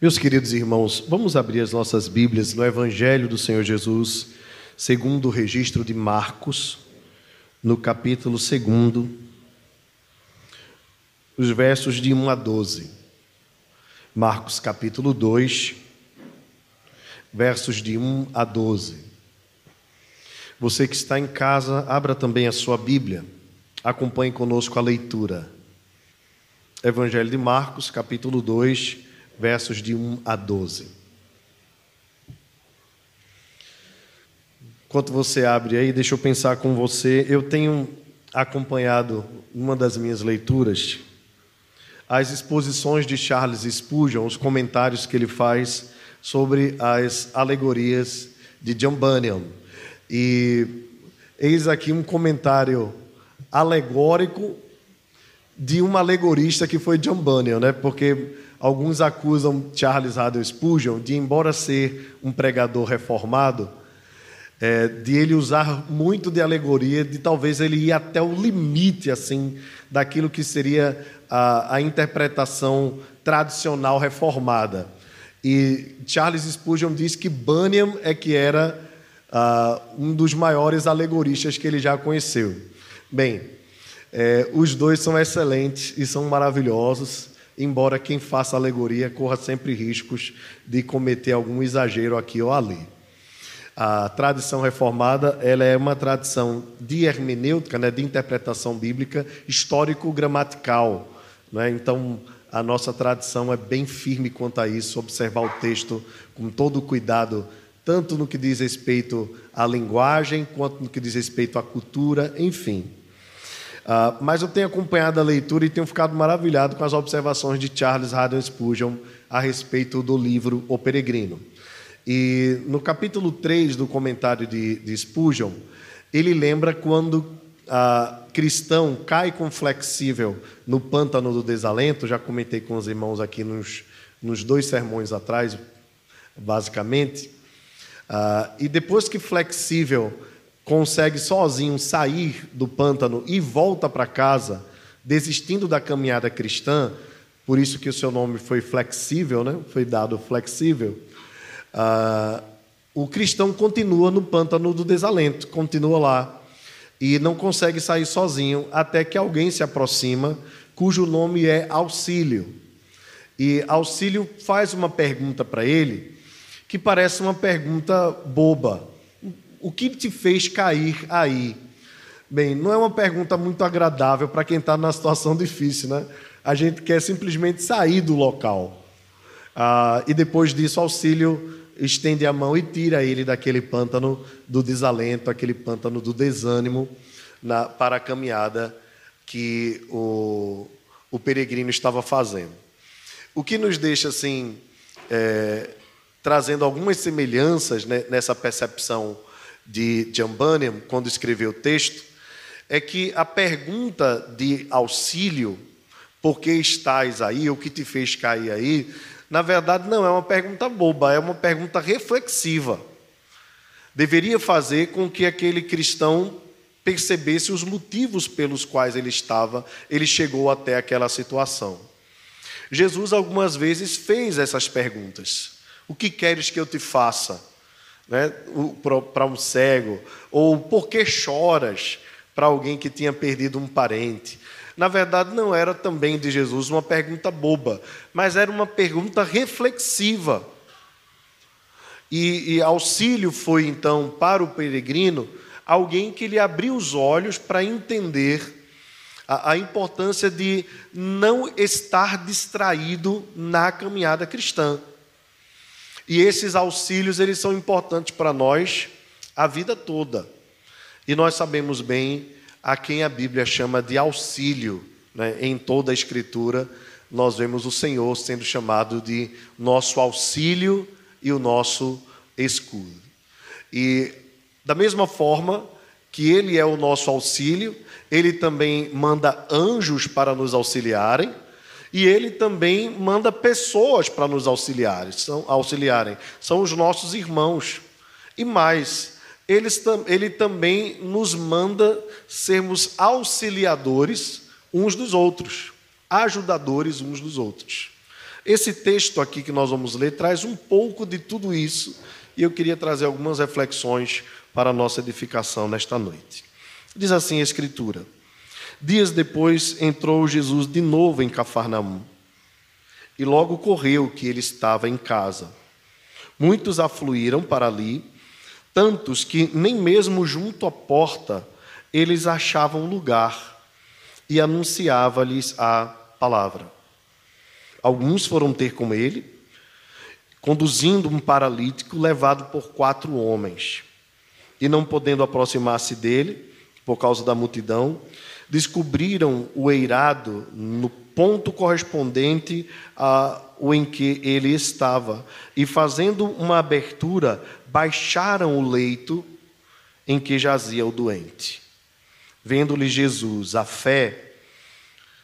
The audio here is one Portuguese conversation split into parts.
Meus queridos irmãos, vamos abrir as nossas Bíblias no Evangelho do Senhor Jesus, segundo o registro de Marcos, no capítulo 2, os versos de 1 a 12. Marcos, capítulo 2, versos de 1 a 12. Você que está em casa, abra também a sua Bíblia, acompanhe conosco a leitura. Evangelho de Marcos, capítulo 2, versos de 1 a 12. Enquanto você abre aí, deixa eu pensar com você. Eu tenho acompanhado uma das minhas leituras as exposições de Charles Spurgeon, os comentários que ele faz sobre as alegorias de John Bunyan. E eis aqui um comentário alegórico de um alegorista que foi John Bunyan, né? Porque Alguns acusam Charles Haddon Spurgeon de, embora ser um pregador reformado, é, de ele usar muito de alegoria, de talvez ele ir até o limite assim daquilo que seria a, a interpretação tradicional reformada. E Charles Spurgeon diz que Bunyan é que era uh, um dos maiores alegoristas que ele já conheceu. Bem, é, os dois são excelentes e são maravilhosos embora quem faça alegoria corra sempre riscos de cometer algum exagero aqui ou ali. A tradição reformada ela é uma tradição de hermenêutica, né, de interpretação bíblica, histórico-gramatical. Né? Então, a nossa tradição é bem firme quanto a isso, observar o texto com todo o cuidado, tanto no que diz respeito à linguagem, quanto no que diz respeito à cultura, enfim. Uh, mas eu tenho acompanhado a leitura e tenho ficado maravilhado com as observações de Charles Haddon Spurgeon a respeito do livro O Peregrino. E no capítulo 3 do comentário de, de Spurgeon, ele lembra quando uh, cristão cai com flexível no pântano do desalento, já comentei com os irmãos aqui nos, nos dois sermões atrás, basicamente, uh, e depois que flexível consegue sozinho sair do pântano e volta para casa, desistindo da caminhada cristã, por isso que o seu nome foi flexível, né? foi dado flexível. Uh, o cristão continua no pântano do desalento, continua lá e não consegue sair sozinho até que alguém se aproxima, cujo nome é Auxílio. E Auxílio faz uma pergunta para ele que parece uma pergunta boba o que te fez cair aí? Bem, não é uma pergunta muito agradável para quem está numa situação difícil, né? A gente quer simplesmente sair do local. Ah, e depois disso, auxílio estende a mão e tira ele daquele pântano do desalento, aquele pântano do desânimo, na, para a caminhada que o, o peregrino estava fazendo. O que nos deixa assim, é, trazendo algumas semelhanças né, nessa percepção de John Bunyan, quando escreveu o texto, é que a pergunta de auxílio, por que estás aí, o que te fez cair aí, na verdade não é uma pergunta boba, é uma pergunta reflexiva. Deveria fazer com que aquele cristão percebesse os motivos pelos quais ele estava, ele chegou até aquela situação. Jesus algumas vezes fez essas perguntas: O que queres que eu te faça? Né, para um cego, ou por que choras para alguém que tinha perdido um parente. Na verdade, não era também de Jesus uma pergunta boba, mas era uma pergunta reflexiva. E, e auxílio foi então para o peregrino alguém que lhe abriu os olhos para entender a, a importância de não estar distraído na caminhada cristã. E esses auxílios, eles são importantes para nós a vida toda. E nós sabemos bem a quem a Bíblia chama de auxílio. Né? Em toda a Escritura, nós vemos o Senhor sendo chamado de nosso auxílio e o nosso escudo. E da mesma forma que Ele é o nosso auxílio, Ele também manda anjos para nos auxiliarem e ele também manda pessoas para nos auxiliarem, são, auxiliarem, são os nossos irmãos. E mais, eles, ele também nos manda sermos auxiliadores uns dos outros, ajudadores uns dos outros. Esse texto aqui que nós vamos ler traz um pouco de tudo isso e eu queria trazer algumas reflexões para a nossa edificação nesta noite. Diz assim a Escritura: Dias depois entrou Jesus de novo em Cafarnaum e logo correu que ele estava em casa. Muitos afluíram para ali, tantos que nem mesmo junto à porta eles achavam lugar e anunciava-lhes a palavra. Alguns foram ter com ele, conduzindo um paralítico levado por quatro homens. E não podendo aproximar-se dele, por causa da multidão, descobriram o eirado no ponto correspondente ao em que ele estava. E fazendo uma abertura, baixaram o leito em que jazia o doente. Vendo-lhe Jesus a fé,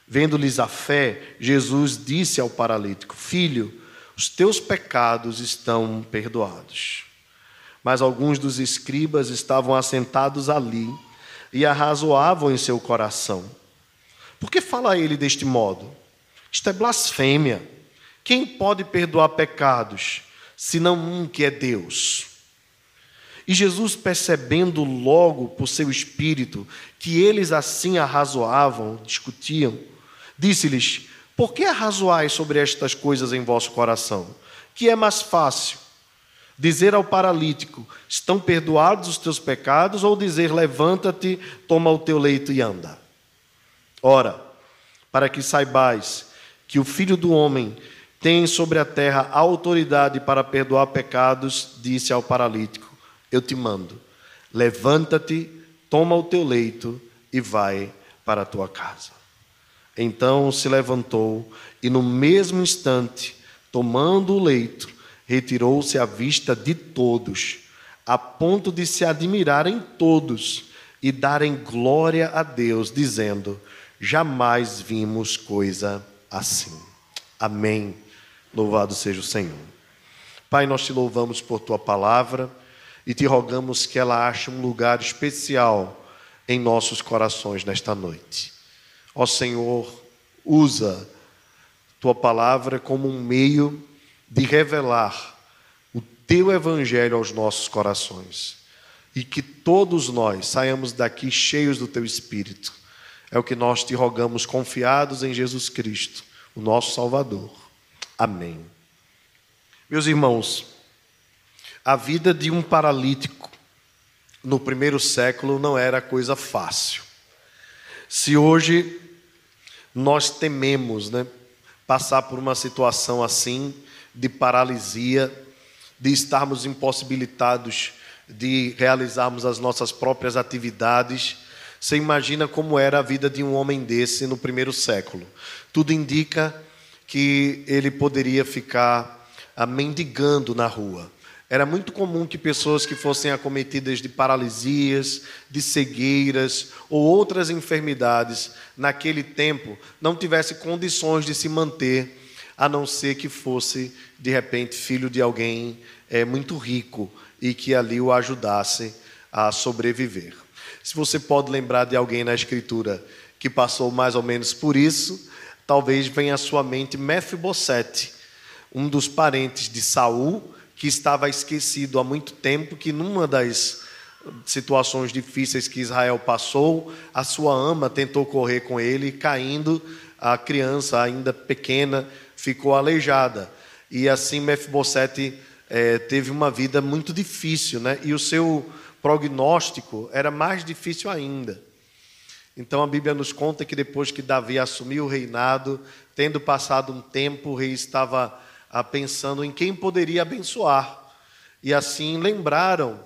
Vendo-lhes a fé, Jesus disse ao paralítico: Filho, os teus pecados estão perdoados. Mas alguns dos escribas estavam assentados ali e arrazoavam em seu coração. Por que fala ele deste modo? Isto é blasfêmia. Quem pode perdoar pecados, senão um que é Deus? E Jesus, percebendo logo por seu espírito que eles assim arrazoavam, discutiam, Disse-lhes: Por que arrazoais sobre estas coisas em vosso coração? Que é mais fácil dizer ao paralítico: Estão perdoados os teus pecados, ou dizer: Levanta-te, toma o teu leito e anda? Ora, para que saibais que o Filho do Homem tem sobre a terra autoridade para perdoar pecados, disse ao paralítico: Eu te mando, levanta-te, toma o teu leito e vai para a tua casa. Então se levantou e, no mesmo instante, tomando o leito, retirou-se à vista de todos, a ponto de se admirarem todos e darem glória a Deus, dizendo: Jamais vimos coisa assim. Amém. Louvado seja o Senhor. Pai, nós te louvamos por tua palavra e te rogamos que ela ache um lugar especial em nossos corações nesta noite. Ó Senhor, usa tua palavra como um meio de revelar o teu evangelho aos nossos corações. E que todos nós saiamos daqui cheios do teu espírito. É o que nós te rogamos, confiados em Jesus Cristo, o nosso Salvador. Amém. Meus irmãos, a vida de um paralítico no primeiro século não era coisa fácil. Se hoje nós tememos né, passar por uma situação assim, de paralisia, de estarmos impossibilitados de realizarmos as nossas próprias atividades. Você imagina como era a vida de um homem desse no primeiro século. Tudo indica que ele poderia ficar ah, mendigando na rua. Era muito comum que pessoas que fossem acometidas de paralisias, de cegueiras ou outras enfermidades naquele tempo não tivessem condições de se manter, a não ser que fosse, de repente, filho de alguém é, muito rico e que ali o ajudasse a sobreviver. Se você pode lembrar de alguém na Escritura que passou mais ou menos por isso, talvez venha à sua mente Mefibosete, um dos parentes de Saul que estava esquecido há muito tempo, que numa das situações difíceis que Israel passou, a sua ama tentou correr com ele, caindo, a criança ainda pequena ficou aleijada. E assim Mefibosete é, teve uma vida muito difícil, né? E o seu prognóstico era mais difícil ainda. Então a Bíblia nos conta que depois que Davi assumiu o reinado, tendo passado um tempo, o rei estava pensando em quem poderia abençoar. E assim lembraram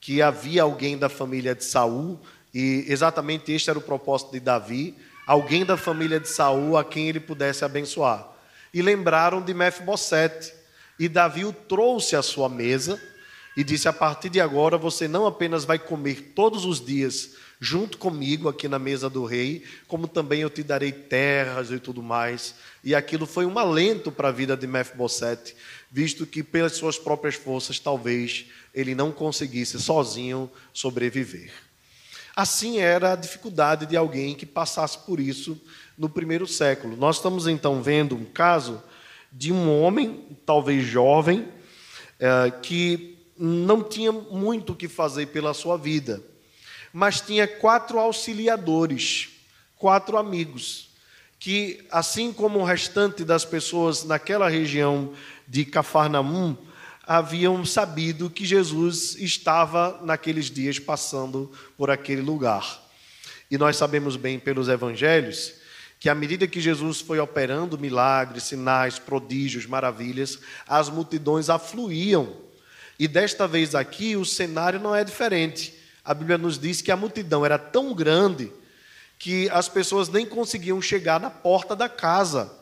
que havia alguém da família de Saul, e exatamente este era o propósito de Davi, alguém da família de Saul a quem ele pudesse abençoar. E lembraram de Mefibosete, e Davi o trouxe à sua mesa e disse: A partir de agora você não apenas vai comer todos os dias junto comigo aqui na mesa do rei, como também eu te darei terras e tudo mais. E aquilo foi um alento para a vida de Mefibosete, visto que pelas suas próprias forças talvez ele não conseguisse sozinho sobreviver. Assim era a dificuldade de alguém que passasse por isso no primeiro século. Nós estamos então vendo um caso de um homem, talvez jovem, é, que não tinha muito o que fazer pela sua vida, mas tinha quatro auxiliadores, quatro amigos, que, assim como o restante das pessoas naquela região de Cafarnaum, haviam sabido que Jesus estava naqueles dias passando por aquele lugar. E nós sabemos bem pelos evangelhos que à medida que Jesus foi operando milagres, sinais, prodígios, maravilhas, as multidões afluíam. E desta vez aqui o cenário não é diferente. A Bíblia nos diz que a multidão era tão grande que as pessoas nem conseguiam chegar na porta da casa,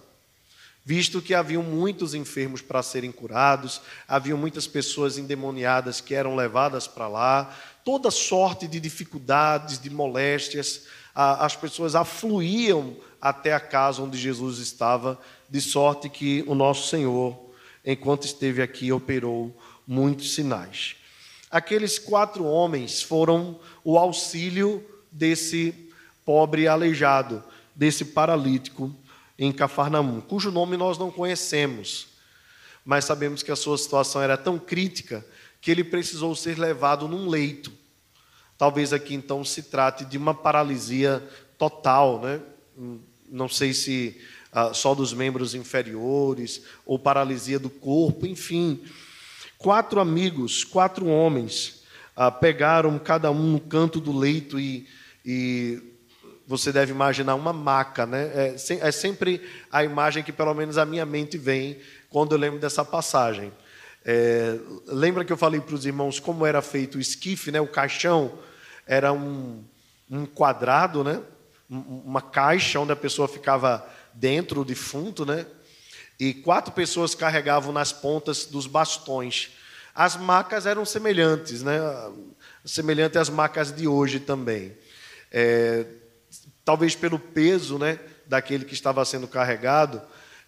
visto que haviam muitos enfermos para serem curados, haviam muitas pessoas endemoniadas que eram levadas para lá, toda sorte de dificuldades, de moléstias, as pessoas afluíam até a casa onde Jesus estava, de sorte que o nosso Senhor, enquanto esteve aqui, operou muitos sinais. Aqueles quatro homens foram o auxílio desse pobre aleijado, desse paralítico em Cafarnaum, cujo nome nós não conhecemos, mas sabemos que a sua situação era tão crítica que ele precisou ser levado num leito. Talvez aqui então se trate de uma paralisia total, né? Não sei se ah, só dos membros inferiores, ou paralisia do corpo, enfim. Quatro amigos, quatro homens, ah, pegaram cada um no canto do leito e, e você deve imaginar uma maca, né? É, é, sempre a imagem que pelo menos a minha mente vem quando eu lembro dessa passagem. É, lembra que eu falei para os irmãos como era feito o esquife, né? O caixão era um, um quadrado, né? Uma caixa onde a pessoa ficava dentro, o defunto, né? E quatro pessoas carregavam nas pontas dos bastões. As macas eram semelhantes, né? Semelhante às macas de hoje também. É, talvez pelo peso, né, daquele que estava sendo carregado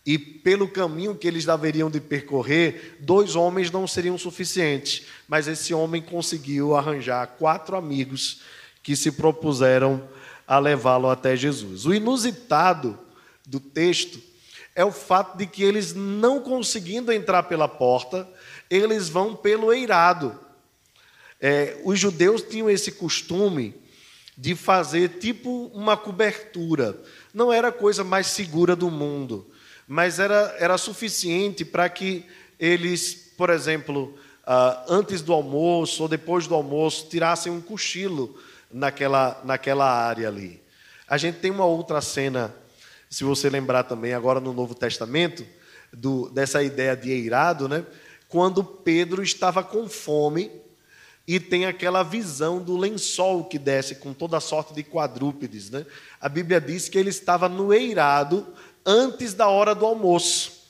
e pelo caminho que eles deveriam de percorrer, dois homens não seriam suficientes. Mas esse homem conseguiu arranjar quatro amigos que se propuseram a levá-lo até Jesus. O inusitado do texto é o fato de que eles, não conseguindo entrar pela porta, eles vão pelo eirado. É, os judeus tinham esse costume de fazer tipo uma cobertura. Não era a coisa mais segura do mundo, mas era, era suficiente para que eles, por exemplo, uh, antes do almoço ou depois do almoço, tirassem um cochilo naquela, naquela área ali. A gente tem uma outra cena, se você lembrar também, agora no Novo Testamento, do, dessa ideia de eirado, né? quando Pedro estava com fome e tem aquela visão do lençol que desce com toda sorte de quadrúpedes. Né? A Bíblia diz que ele estava no eirado antes da hora do almoço.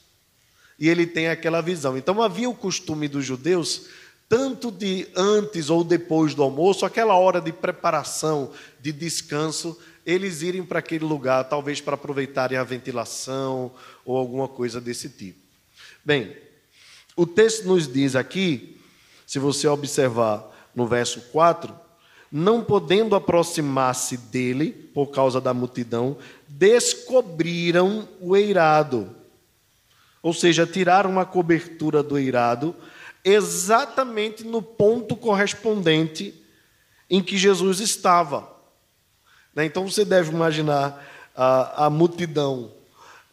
E ele tem aquela visão. Então havia o costume dos judeus tanto de antes ou depois do almoço, aquela hora de preparação, de descanso, eles irem para aquele lugar, talvez para aproveitarem a ventilação ou alguma coisa desse tipo. Bem, o texto nos diz aqui, se você observar no verso 4, não podendo aproximar-se dele, por causa da multidão, descobriram o eirado. Ou seja, tiraram a cobertura do eirado exatamente no ponto correspondente em que Jesus estava. Né? Então você deve imaginar a, a multidão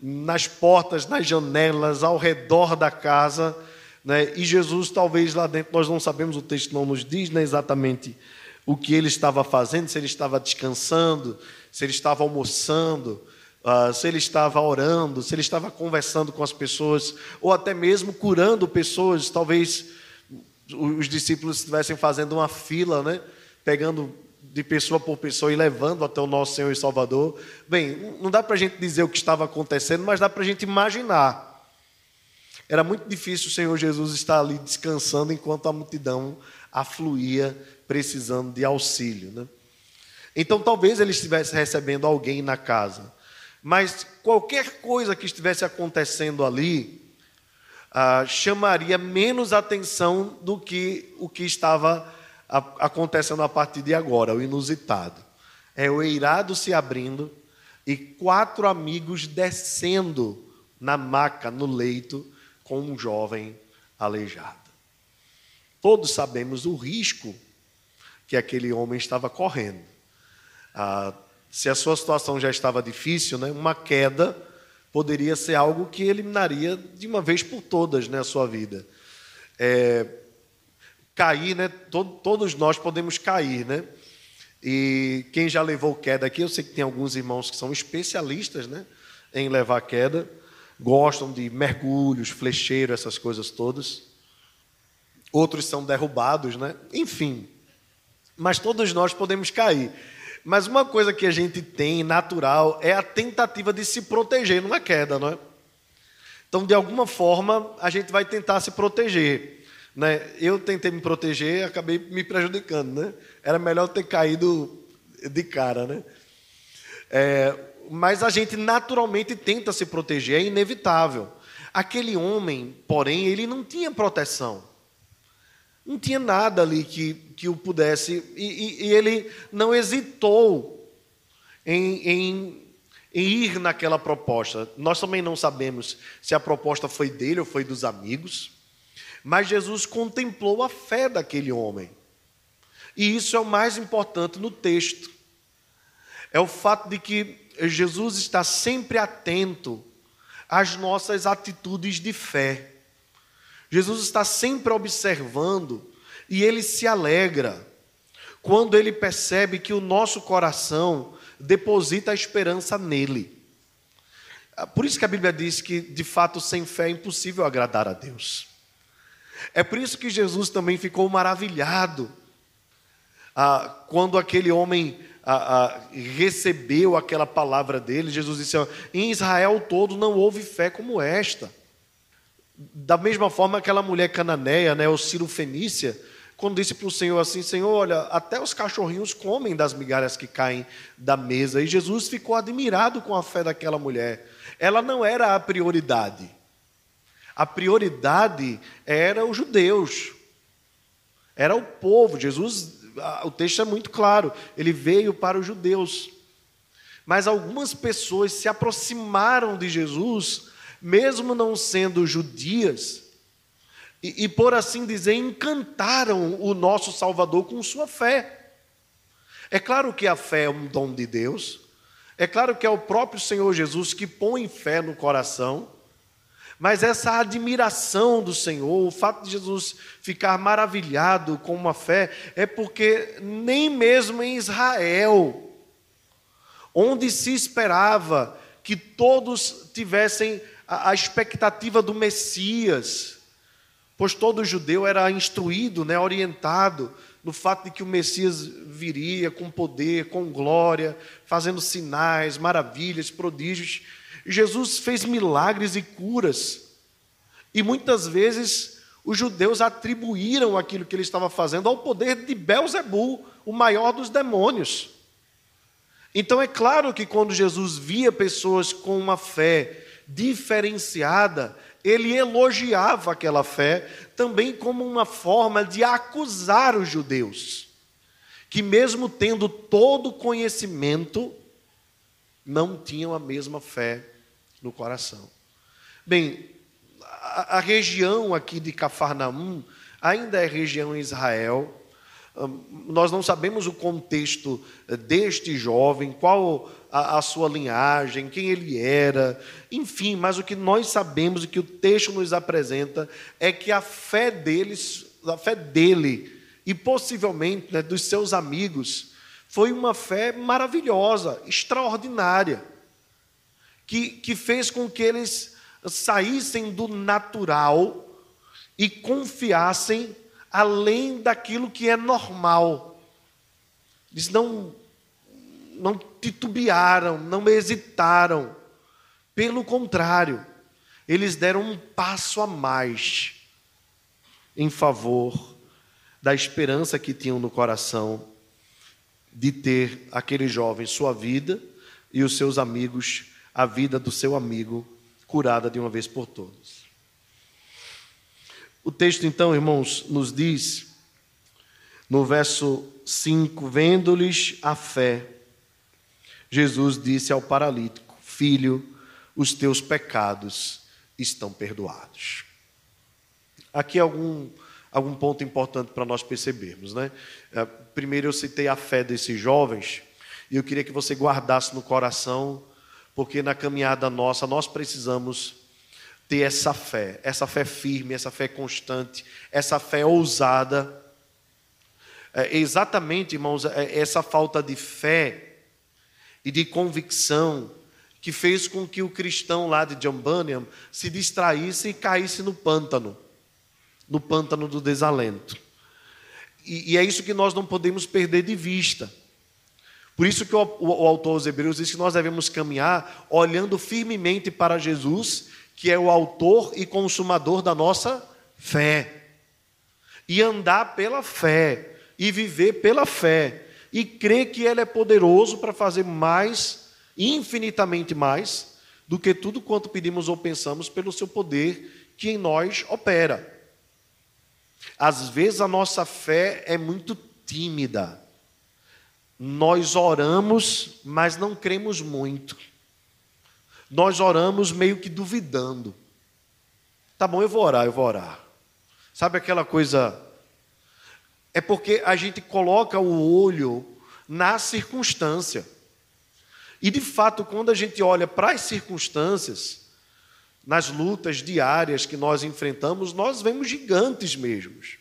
nas portas, nas janelas, ao redor da casa, né? e Jesus, talvez lá dentro, nós não sabemos, o texto não nos diz né, exatamente o que ele estava fazendo, se ele estava descansando, se ele estava almoçando, uh, se ele estava orando, se ele estava conversando com as pessoas, ou até mesmo curando pessoas, talvez os discípulos estivessem fazendo uma fila, né? pegando de pessoa por pessoa e levando até o nosso Senhor e Salvador. Bem, não dá para a gente dizer o que estava acontecendo, mas dá para a gente imaginar. Era muito difícil o Senhor Jesus estar ali descansando enquanto a multidão afluía precisando de auxílio. Né? Então, talvez ele estivesse recebendo alguém na casa. Mas qualquer coisa que estivesse acontecendo ali ah, chamaria menos atenção do que o que estava acontecendo a partir de agora, o inusitado. É o eirado se abrindo e quatro amigos descendo na maca, no leito, com um jovem aleijado. Todos sabemos o risco que aquele homem estava correndo. Ah, se a sua situação já estava difícil, né, uma queda poderia ser algo que eliminaria de uma vez por todas né, a sua vida. É, cair, né, todos nós podemos cair, né? E quem já levou queda aqui, eu sei que tem alguns irmãos que são especialistas né, em levar queda, gostam de mergulhos, flecheiro, essas coisas todas. Outros são derrubados, né? Enfim. Mas todos nós podemos cair. Mas uma coisa que a gente tem natural é a tentativa de se proteger numa queda, não é? Então, de alguma forma, a gente vai tentar se proteger. Né? Eu tentei me proteger acabei me prejudicando. Né? Era melhor ter caído de cara. Né? É, mas a gente naturalmente tenta se proteger, é inevitável. Aquele homem, porém, ele não tinha proteção. Não tinha nada ali que, que o pudesse. E, e, e ele não hesitou em, em, em ir naquela proposta. Nós também não sabemos se a proposta foi dele ou foi dos amigos. Mas Jesus contemplou a fé daquele homem. E isso é o mais importante no texto. É o fato de que Jesus está sempre atento às nossas atitudes de fé. Jesus está sempre observando e ele se alegra quando ele percebe que o nosso coração deposita a esperança nele. Ah, por isso que a Bíblia diz que, de fato, sem fé é impossível agradar a Deus. É por isso que Jesus também ficou maravilhado ah, quando aquele homem ah, ah, recebeu aquela palavra dele. Jesus disse: Em Israel todo não houve fé como esta. Da mesma forma, aquela mulher cananeia, né, o Ciro Fenícia, quando disse para o Senhor assim: Senhor, olha, até os cachorrinhos comem das migalhas que caem da mesa. E Jesus ficou admirado com a fé daquela mulher. Ela não era a prioridade. A prioridade era os judeus, era o povo. Jesus, o texto é muito claro, ele veio para os judeus. Mas algumas pessoas se aproximaram de Jesus mesmo não sendo judias, e, e, por assim dizer, encantaram o nosso Salvador com sua fé. É claro que a fé é um dom de Deus, é claro que é o próprio Senhor Jesus que põe fé no coração, mas essa admiração do Senhor, o fato de Jesus ficar maravilhado com uma fé, é porque nem mesmo em Israel, onde se esperava que todos tivessem a, a expectativa do Messias, pois todo judeu era instruído, né, orientado no fato de que o Messias viria com poder, com glória, fazendo sinais, maravilhas, prodígios. Jesus fez milagres e curas. E muitas vezes os judeus atribuíram aquilo que ele estava fazendo ao poder de Belzebu, o maior dos demônios. Então é claro que quando Jesus via pessoas com uma fé diferenciada, ele elogiava aquela fé também como uma forma de acusar os judeus, que mesmo tendo todo o conhecimento, não tinham a mesma fé no coração. Bem, a, a região aqui de Cafarnaum ainda é região em Israel, nós não sabemos o contexto eh, deste jovem, qual a, a, sua linhagem, quem ele era, enfim, mas o que nós sabemos e que o texto nos apresenta é que a fé deles, a fé dele e possivelmente né, dos seus amigos, foi uma fé maravilhosa, extraordinária, que, que fez com que eles saíssem do natural e confiassem além daquilo que é normal. Eles não, não titubearam, não hesitaram. Pelo contrário, eles deram um passo a mais em favor da esperança que tinham no coração de ter aquele jovem sua vida e os seus amigos, a vida do seu amigo, curada de uma vez por todas. O texto, então, irmãos, nos diz, no verso 5: Vendo-lhes a fé, Jesus disse ao paralítico: Filho, os teus pecados estão perdoados. Aqui algum, algum ponto importante para nós percebermos. Né? É, primeiro eu citei a fé desses jovens, e eu queria que você guardasse no coração, porque na caminhada nossa nós precisamos ter essa fé, essa fé firme, essa fé constante, essa fé ousada. É exatamente, irmãos, é essa falta de fé e de convicção que fez com que o cristão lá de John Bunyan se distraísse e caísse no pântano, no pântano do desalento. E, e é isso que nós não podemos perder de vista. Por isso que o, o, o autor aos Hebreus diz que nós devemos caminhar olhando firmemente para Jesus, que é o autor e consumador da nossa fé. E andar pela fé, e viver pela fé, e crer que Ele é poderoso para fazer mais, infinitamente mais, do que tudo quanto pedimos ou pensamos pelo seu poder que em nós opera. Às vezes a nossa fé é muito tímida. Nós oramos, mas não cremos muito. Nós oramos meio que duvidando. Tá bom, eu vou orar, eu vou orar. Sabe aquela coisa? É porque a gente coloca o olho na circunstância. E de fato, quando a gente olha para as circunstâncias, nas lutas diárias que nós enfrentamos, nós vemos gigantes mesmos.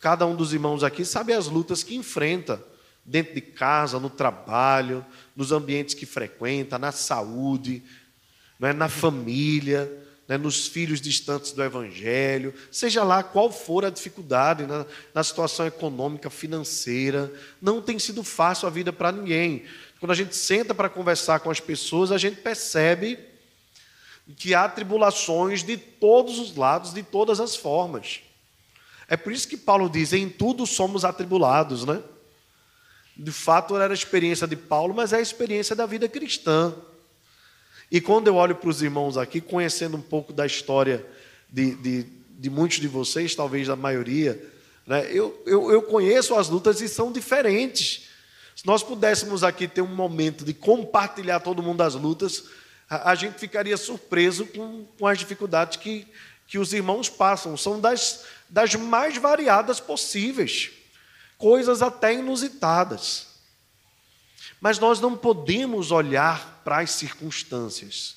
Cada um dos irmãos aqui sabe as lutas que enfrenta dentro de casa, no trabalho, nos ambientes que frequenta, na saúde, é, na família, né, nos filhos distantes do Evangelho, seja lá qual for a dificuldade, na, na situação econômica, financeira, não tem sido fácil a vida para ninguém. Quando a gente senta para conversar com as pessoas, a gente percebe que há tribulações de todos os lados, de todas as formas. É por isso que Paulo diz: em tudo somos atribulados, né? De fato, era a experiência de Paulo, mas é a experiência da vida cristã. E quando eu olho para os irmãos aqui, conhecendo um pouco da história de, de, de muitos de vocês, talvez da maioria, né, eu, eu, eu conheço as lutas e são diferentes. Se nós pudéssemos aqui ter um momento de compartilhar todo mundo as lutas, a, a gente ficaria surpreso com, com as dificuldades que, que os irmãos passam. São das, das mais variadas possíveis coisas até inusitadas. Mas nós não podemos olhar para as circunstâncias.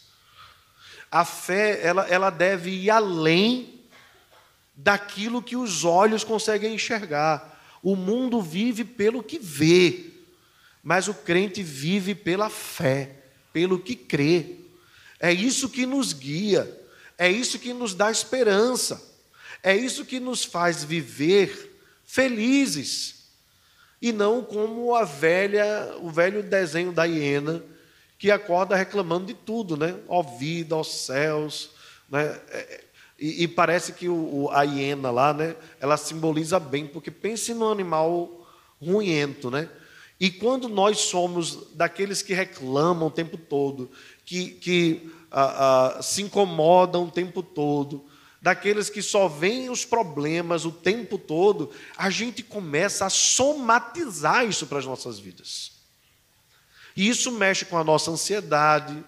A fé, ela, ela deve ir além daquilo que os olhos conseguem enxergar. O mundo vive pelo que vê, mas o crente vive pela fé, pelo que crê. É isso que nos guia, é isso que nos dá esperança, é isso que nos faz viver felizes. E não como a velha, o velho desenho da hiena que acorda reclamando de tudo, né? Ó vida, ó céus, né? É, e, e parece que o, a hiena lá, né? Ela simboliza bem, porque pense no animal ruento, né? E quando nós somos daqueles que reclamam o tempo todo, que, que ah, ah, se incomodam o tempo todo, daqueles que só veem os problemas o tempo todo, a gente começa a somatizar isso para as nossas vidas. E isso mexe com a nossa ansiedade,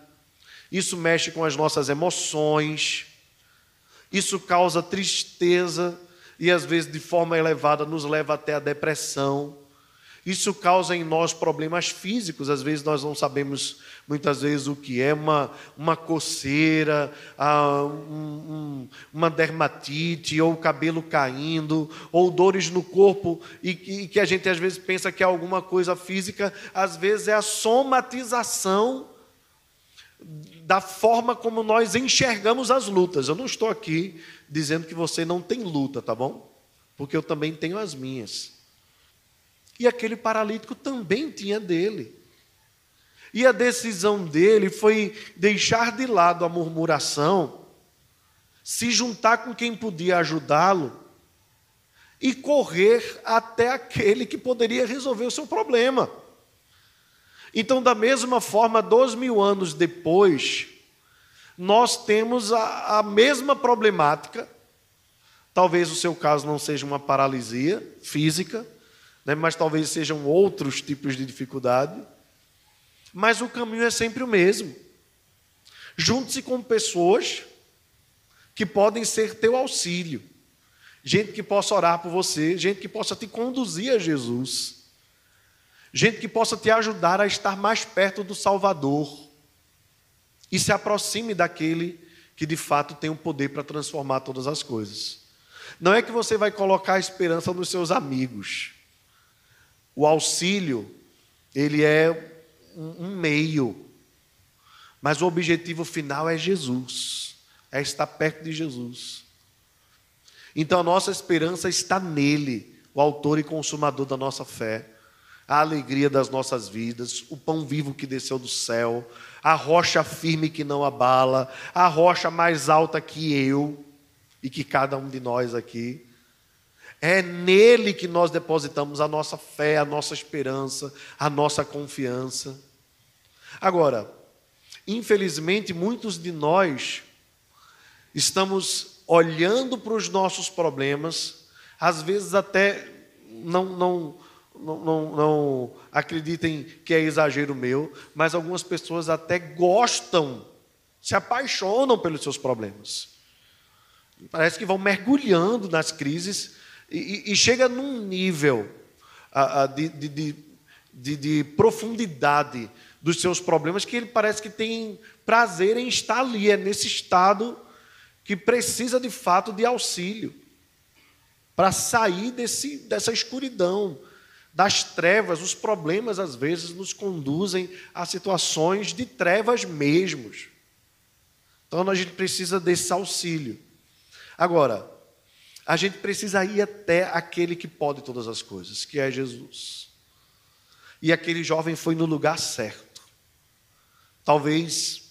isso mexe com as nossas emoções, isso causa tristeza e às vezes de forma elevada nos leva até a depressão. Isso causa em nós problemas físicos, às vezes nós não sabemos muitas vezes o que é uma, uma coceira, ah, um, um, uma dermatite, ou o cabelo caindo, ou dores no corpo, e, e que a gente às vezes pensa que é alguma coisa física, às vezes é a somatização da forma como nós enxergamos as lutas. Eu não estou aqui dizendo que você não tem luta, tá bom? Porque eu também tenho as minhas. E aquele paralítico também tinha dele. E a decisão dele foi deixar de lado a murmuração, se juntar com quem podia ajudá-lo e correr até aquele que poderia resolver o seu problema. Então, da mesma forma, dois mil anos depois, nós temos a, a mesma problemática. Talvez o seu caso não seja uma paralisia física, né, mas talvez sejam outros tipos de dificuldade. Mas o caminho é sempre o mesmo. Junte-se com pessoas que podem ser teu auxílio. Gente que possa orar por você, gente que possa te conduzir a Jesus. Gente que possa te ajudar a estar mais perto do Salvador. E se aproxime daquele que de fato tem o poder para transformar todas as coisas. Não é que você vai colocar a esperança nos seus amigos. O auxílio, ele é um meio, mas o objetivo final é Jesus, é estar perto de Jesus. Então a nossa esperança está nele, o autor e consumador da nossa fé, a alegria das nossas vidas, o pão vivo que desceu do céu, a rocha firme que não abala, a rocha mais alta que eu e que cada um de nós aqui. É nele que nós depositamos a nossa fé, a nossa esperança, a nossa confiança. Agora, infelizmente, muitos de nós estamos olhando para os nossos problemas, às vezes até não, não, não, não, acreditem que é exagero meu, mas algumas pessoas até gostam, se apaixonam pelos seus problemas. Parece que vão mergulhando nas crises e, e chega num nível a, a, de, de, de, de profundidade dos seus problemas que ele parece que tem prazer em estar ali, é nesse estado que precisa de fato de auxílio para sair desse, dessa escuridão, das trevas. Os problemas às vezes nos conduzem a situações de trevas mesmos. Então a gente precisa desse auxílio. Agora, a gente precisa ir até aquele que pode todas as coisas, que é Jesus. E aquele jovem foi no lugar certo. Talvez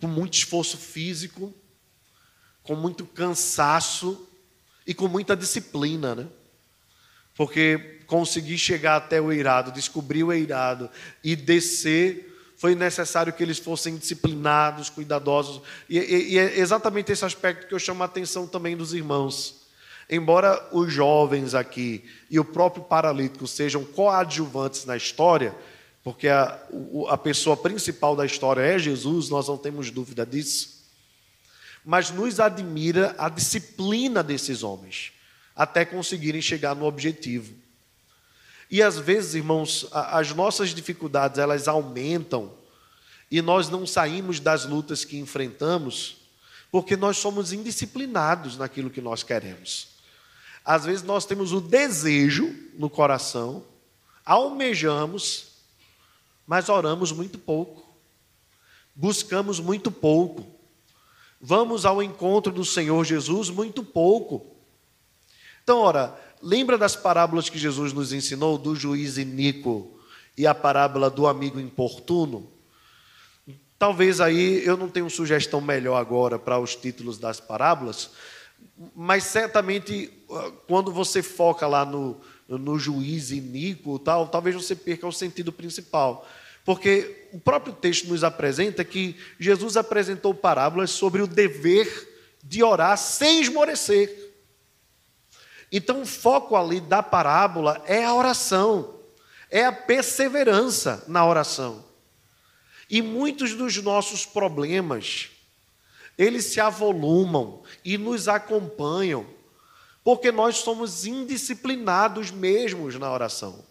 com muito esforço físico, com muito cansaço e com muita disciplina, né? Porque conseguir chegar até o eirado, descobrir o eirado e descer foi necessário que eles fossem disciplinados, cuidadosos. E, e, e, é exatamente esse aspecto que eu chamo a atenção também dos irmãos. Embora os jovens aqui e o próprio paralítico sejam coadjuvantes na história, porque a, a pessoa principal da história é Jesus, nós não temos dúvida disso. Mas nos admira a disciplina desses homens, até conseguirem chegar no objetivo. E às vezes, irmãos, as nossas dificuldades elas aumentam e nós não saímos das lutas que enfrentamos porque nós somos indisciplinados naquilo que nós queremos. Às vezes nós temos o desejo no coração, almejamos, mas oramos muito pouco, buscamos muito pouco, vamos ao encontro do Senhor Jesus muito pouco. Então, ora, Lembra das parábolas que Jesus nos ensinou, do juiz iníquo e a parábola do amigo importuno? Talvez aí eu não tenho sugestão melhor agora para os títulos das parábolas, mas certamente ah, quando você foca lá no, no juiz iníquo, tal, talvez você perca o sentido principal. Porque o próprio texto nos apresenta que Jesus apresentou parábolas sobre o dever de orar sem esmorecer. Então, o foco ali da parábola é a oração, é a perseverança na oração. E muitos dos nossos problemas, eles se avolumam e nos acompanham, porque nós somos indisciplinados mesmos na oração.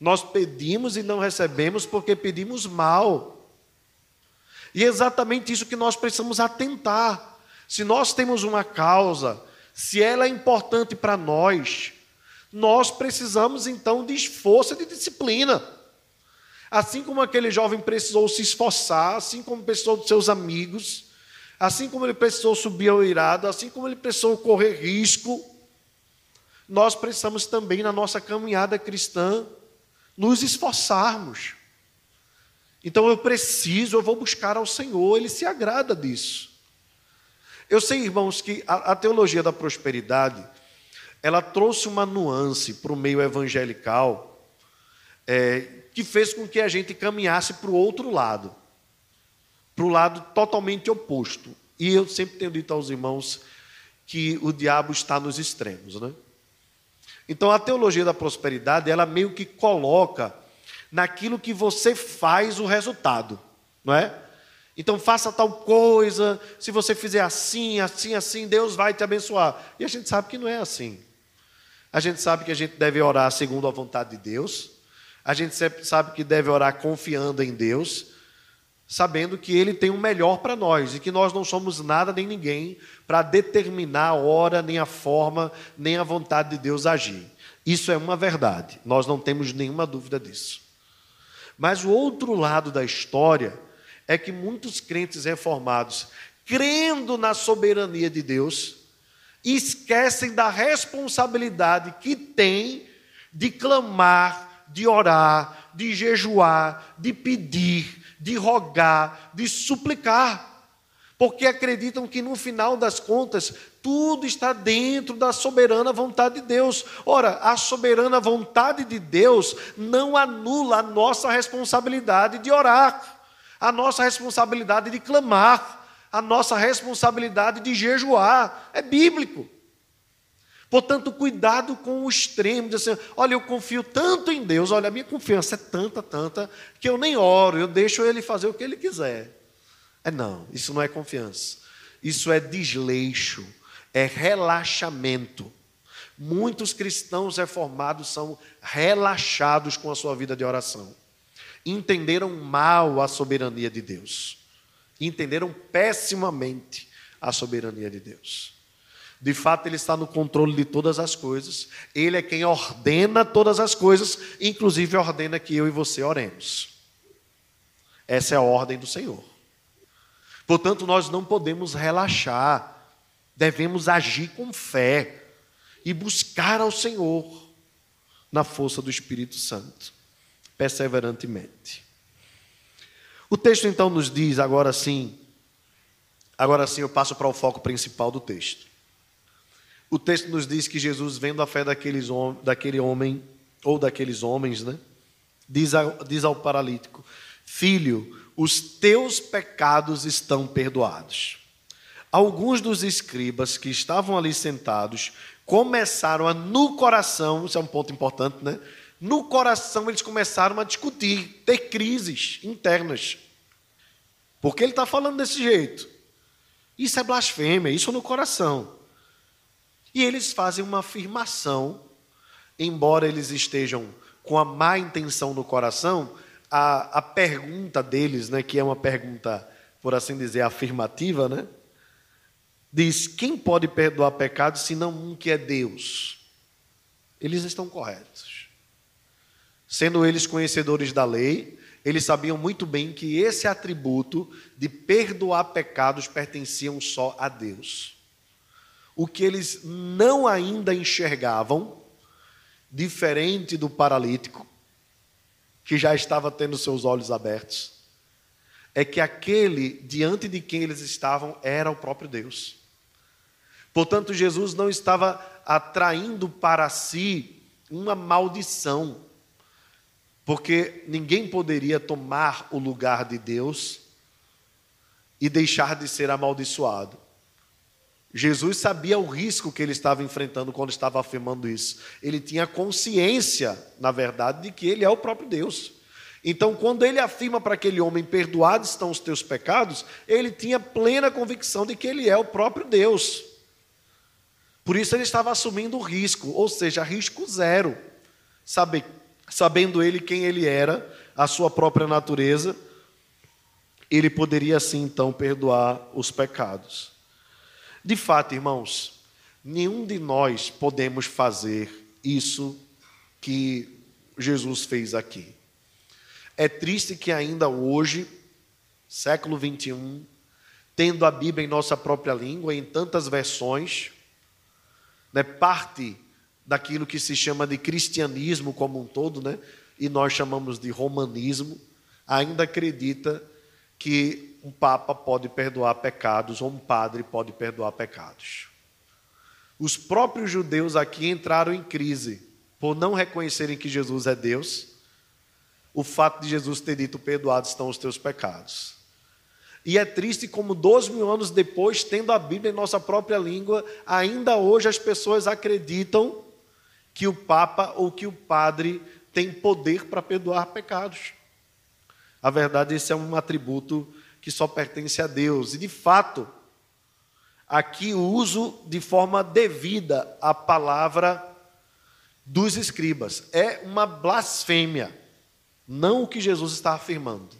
Nós pedimos e não recebemos porque pedimos mal. E é exatamente isso que nós precisamos atentar. Se nós temos uma causa, se ela é importante para nós, nós precisamos então de esforço e de disciplina. Assim como aquele jovem precisou se esforçar, assim como precisou dos seus amigos, assim como ele precisou subir ao irado, assim como ele precisou correr risco, nós precisamos também, na nossa caminhada cristã, nos esforçarmos. Então eu preciso, eu vou buscar ao Senhor, Ele se agrada disso. Eu sei, irmãos, que a, a teologia da prosperidade ela trouxe uma nuance para o meio evangelical é, que fez com que a gente caminhasse para o outro lado, para o lado totalmente oposto. E eu sempre tenho dito aos irmãos que o diabo está nos extremos, né? Então a teologia da prosperidade, ela meio que coloca naquilo que você faz o resultado, não é? Então faça tal coisa, se você fizer assim, assim, assim, Deus vai te abençoar. E a gente sabe que não é assim. A gente sabe que a gente deve orar segundo a vontade de Deus. A gente sabe que deve orar confiando em Deus, sabendo que Ele tem o melhor para nós e que nós não somos nada nem ninguém para determinar a hora, nem a forma, nem a vontade de Deus agir. Isso é uma verdade, nós não temos nenhuma dúvida disso. Mas o outro lado da história é que muitos crentes reformados, crendo na soberania de Deus, esquecem da responsabilidade que tem de clamar, de orar, de jejuar, de pedir, de rogar, de suplicar. Porque acreditam que no final das contas tudo está dentro da soberana vontade de Deus. Ora, a soberana vontade de Deus não anula a nossa responsabilidade de orar, a nossa responsabilidade de clamar, a nossa responsabilidade de jejuar. É bíblico. Portanto, cuidado com o extremo, de assim, olha, eu confio tanto em Deus, olha, a minha confiança é tanta, tanta, que eu nem oro, eu deixo ele fazer o que ele quiser. É não, isso não é confiança. Isso é desleixo, é relaxamento. Muitos cristãos reformados são relaxados com a sua vida de oração. Entenderam mal a soberania de Deus entenderam pessimamente a soberania de Deus. De fato, Ele está no controle de todas as coisas, Ele é quem ordena todas as coisas, inclusive ordena que eu e você oremos. Essa é a ordem do Senhor. Portanto, nós não podemos relaxar, devemos agir com fé e buscar ao Senhor na força do Espírito Santo, perseverantemente. O texto então nos diz, agora sim, agora sim eu passo para o foco principal do texto. O texto nos diz que Jesus, vendo a fé daqueles, daquele homem, ou daqueles homens, né? Diz ao, diz ao paralítico: Filho, os teus pecados estão perdoados. Alguns dos escribas que estavam ali sentados começaram a, no coração, isso é um ponto importante, né? No coração eles começaram a discutir, ter crises internas. Porque ele está falando desse jeito. Isso é blasfêmia, isso no coração. E eles fazem uma afirmação, embora eles estejam com a má intenção no coração, a, a pergunta deles, né, que é uma pergunta, por assim dizer, afirmativa, né, diz: quem pode perdoar pecados senão um que é Deus? Eles estão corretos. Sendo eles conhecedores da lei, eles sabiam muito bem que esse atributo de perdoar pecados pertenciam só a Deus. O que eles não ainda enxergavam, diferente do paralítico, que já estava tendo seus olhos abertos, é que aquele diante de quem eles estavam era o próprio Deus. Portanto, Jesus não estava atraindo para si uma maldição, porque ninguém poderia tomar o lugar de Deus e deixar de ser amaldiçoado. Jesus sabia o risco que ele estava enfrentando quando estava afirmando isso. Ele tinha consciência, na verdade, de que ele é o próprio Deus. Então, quando ele afirma para aquele homem: Perdoados estão os teus pecados, ele tinha plena convicção de que ele é o próprio Deus. Por isso, ele estava assumindo o risco, ou seja, risco zero. Saber sabendo ele quem ele era, a sua própria natureza, ele poderia assim então perdoar os pecados. De fato, irmãos, nenhum de nós podemos fazer isso que Jesus fez aqui. É triste que ainda hoje, século 21, tendo a Bíblia em nossa própria língua, em tantas versões, né, parte daquilo que se chama de cristianismo como um todo, né? e nós chamamos de romanismo, ainda acredita que um papa pode perdoar pecados ou um padre pode perdoar pecados. Os próprios judeus aqui entraram em crise por não reconhecerem que Jesus é Deus, o fato de Jesus ter dito: Perdoados estão os teus pecados. E é triste como dois mil anos depois, tendo a Bíblia em nossa própria língua, ainda hoje as pessoas acreditam que o Papa ou que o padre tem poder para perdoar pecados. A verdade, esse é um atributo que só pertence a Deus. E de fato, aqui uso de forma devida a palavra dos escribas é uma blasfêmia, não o que Jesus está afirmando,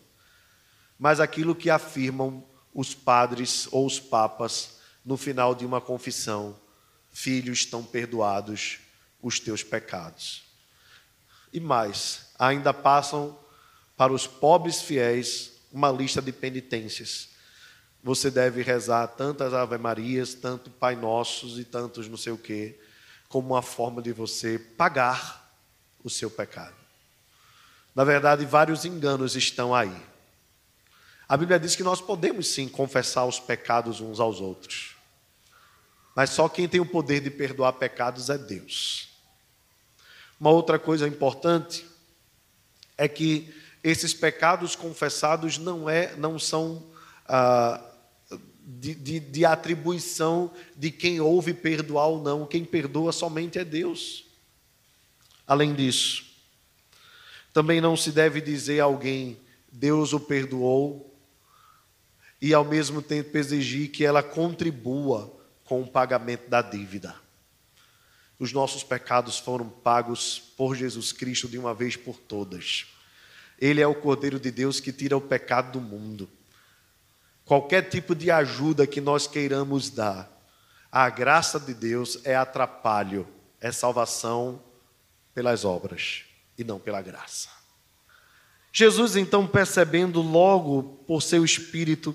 mas aquilo que afirmam os padres ou os papas no final de uma confissão: Filhos, estão perdoados os teus pecados. E mais, ainda passam para os pobres fiéis uma lista de penitências. Você deve rezar tantas Ave Marias, tanto Pai Nossos e tantos não sei o quê, como uma forma de você pagar o seu pecado. Na verdade, vários enganos estão aí. A Bíblia diz que nós podemos sim confessar os pecados uns aos outros. Mas só quem tem o poder de perdoar pecados é Deus. Uma outra coisa importante é que esses pecados confessados não, é, não são ah, de, de, de atribuição de quem ouve perdoar ou não. Quem perdoa somente é Deus. Além disso, também não se deve dizer a alguém, Deus o perdoou, e ao mesmo tempo exigir que ela contribua com o pagamento da dívida. Os nossos pecados foram pagos por Jesus Cristo de uma vez por todas. Ele é o Cordeiro de Deus que tira o pecado do mundo. Qualquer tipo de ajuda que nós queiramos dar, a graça de Deus é atrapalho, é salvação pelas obras e não pela graça. Jesus, então, percebendo logo por seu espírito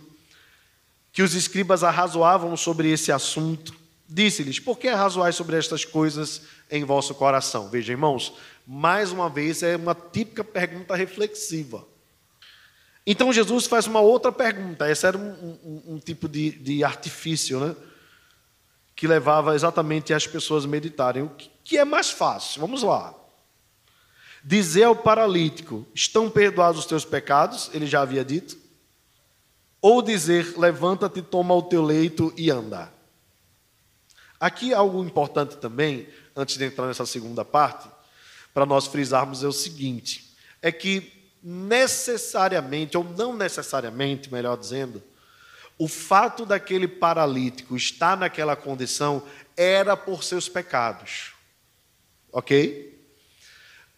que os escribas arrazoavam sobre esse assunto, disse-lhes: Por que arrazoais sobre estas coisas em vosso coração? Veja, irmãos, mais uma vez, é uma típica pergunta reflexiva. Então Jesus faz uma outra pergunta. Esse era um, um, um tipo de, de, artifício, né? Que levava exatamente as pessoas a meditarem. O que, que é mais fácil? Vamos lá. Dizer ao paralítico: Estão perdoados os teus pecados, ele já havia dito. Ou dizer: Levanta-te, toma o teu leito e anda. Aqui algo importante também, antes de entrar nessa segunda parte, para nós frisarmos é o seguinte: é que necessariamente, ou não necessariamente, melhor dizendo, o fato daquele paralítico estar naquela condição era por seus pecados. Ok?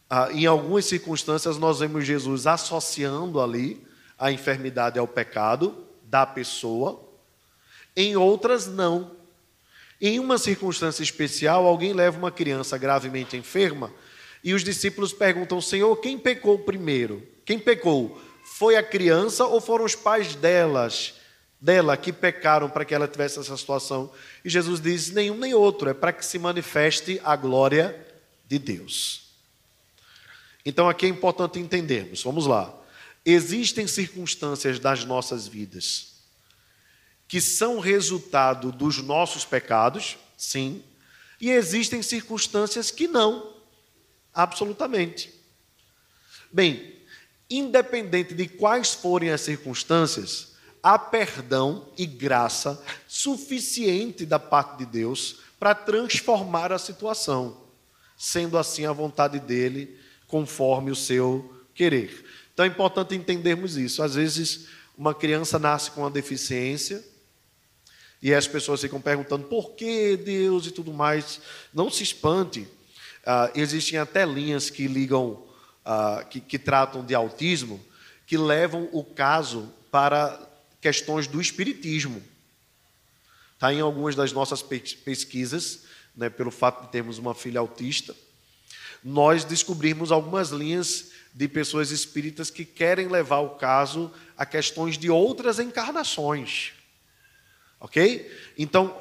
Ah, em algumas circunstâncias, nós vemos Jesus associando ali a enfermidade ao pecado da pessoa, em outras, não. Em uma circunstância especial, alguém leva uma criança gravemente enferma e os discípulos perguntam: Senhor, quem pecou primeiro? Quem pecou? Foi a criança ou foram os pais delas, dela que pecaram para que ela tivesse essa situação? E Jesus diz: nenhum nem outro, é para que se manifeste a glória de Deus. Então aqui é importante entendermos. Vamos lá. Existem circunstâncias das nossas vidas que são resultado dos nossos pecados, sim, e existem circunstâncias que não. Absolutamente. Bem, independente de quais forem as circunstâncias, há perdão e graça suficiente da parte de Deus para transformar a situação, sendo assim a vontade dele, conforme o seu querer. Então é importante entendermos isso. Às vezes, uma criança nasce com uma deficiência e as pessoas ficam perguntando por que Deus e tudo mais. Não se espante. Ah, existem até linhas que ligam, ah, que, que tratam de autismo, que levam o caso para questões do espiritismo. Está em algumas das nossas pesquisas, né, pelo fato de termos uma filha autista, nós descobrimos algumas linhas de pessoas espíritas que querem levar o caso a questões de outras encarnações. Ok? Então,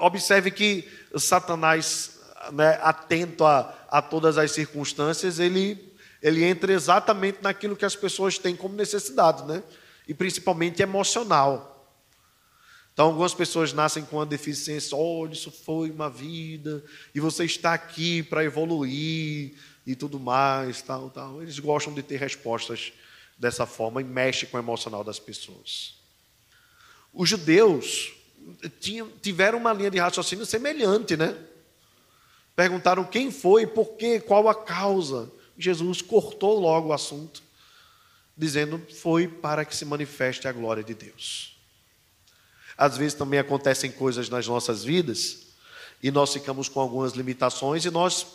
observe que Satanás né, atento a, a todas as circunstâncias, ele, ele entra exatamente naquilo que as pessoas têm como necessidade, né? e principalmente emocional. Então, algumas pessoas nascem com uma deficiência, olha, isso foi uma vida, e você está aqui para evoluir e tudo mais, tal, tal. Eles gostam de ter respostas dessa forma e mexe com o emocional das pessoas. Os judeus tiveram uma linha de raciocínio semelhante, né? Perguntaram quem foi, por quê, qual a causa. Jesus cortou logo o assunto, dizendo foi para que se manifeste a glória de Deus. Às vezes também acontecem coisas nas nossas vidas e nós ficamos com algumas limitações e nós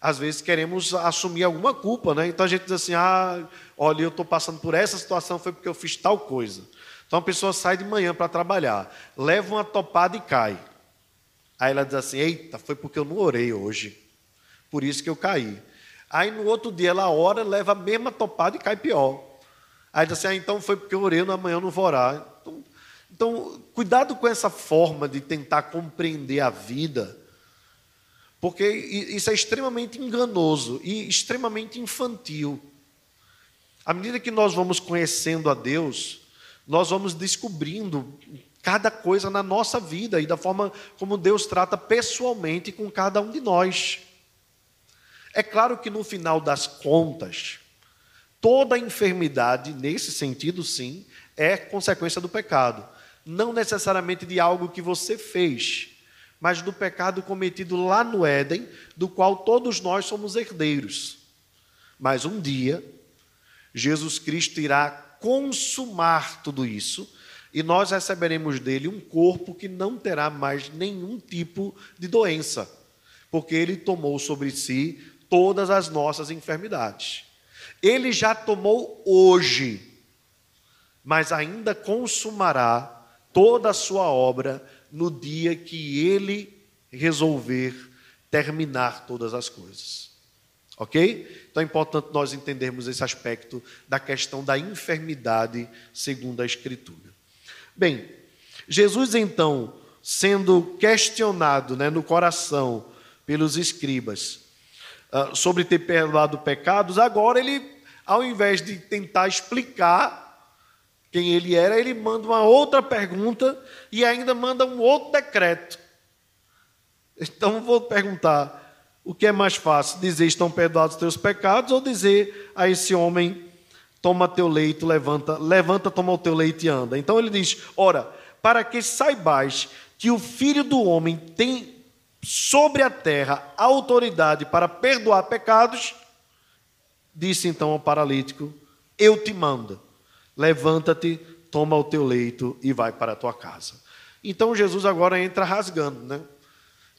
às vezes queremos assumir alguma culpa, né? Então a gente diz assim: ah, olha, eu estou passando por essa situação, foi porque eu fiz tal coisa. Então a pessoa sai de manhã para trabalhar, leva uma topada e cai. Aí ela diz assim: eita, foi porque eu não orei hoje, por isso que eu caí. Aí no outro dia ela ora, leva a mesma topada e cai pior. Aí diz assim: ah, então foi porque eu orei, amanhã eu não vou orar. Então, então, cuidado com essa forma de tentar compreender a vida porque isso é extremamente enganoso e extremamente infantil. À medida que nós vamos conhecendo a Deus, nós vamos descobrindo cada coisa na nossa vida e da forma como Deus trata pessoalmente com cada um de nós. É claro que no final das contas, toda enfermidade, nesse sentido sim, é consequência do pecado, não necessariamente de algo que você fez mas do pecado cometido lá no Éden, do qual todos nós somos herdeiros. Mas um dia, Jesus Cristo irá consumar tudo isso e nós receberemos dele um corpo que não terá mais nenhum tipo de doença, porque ele tomou sobre si todas as nossas enfermidades. Ele já tomou hoje, mas ainda consumará toda a sua obra no dia que ele resolver terminar todas as coisas. Ok? Então é importante nós entendermos esse aspecto da questão da enfermidade segundo a Escritura. Bem, Jesus então, sendo questionado né, no coração pelos escribas uh, sobre ter perdoado pecados, agora ele, ao invés de tentar explicar quem ele era, ele manda uma outra pergunta e ainda manda um outro decreto. Então vou perguntar: o que é mais fácil? Dizer estão perdoados os teus pecados ou dizer a esse homem: toma teu leito, levanta, levanta, toma o teu leite e anda. Então ele diz: ora, para que saibais que o filho do homem tem sobre a terra autoridade para perdoar pecados, disse então ao paralítico: Eu te mando levanta-te, toma o teu leito e vai para a tua casa. Então Jesus agora entra rasgando, né?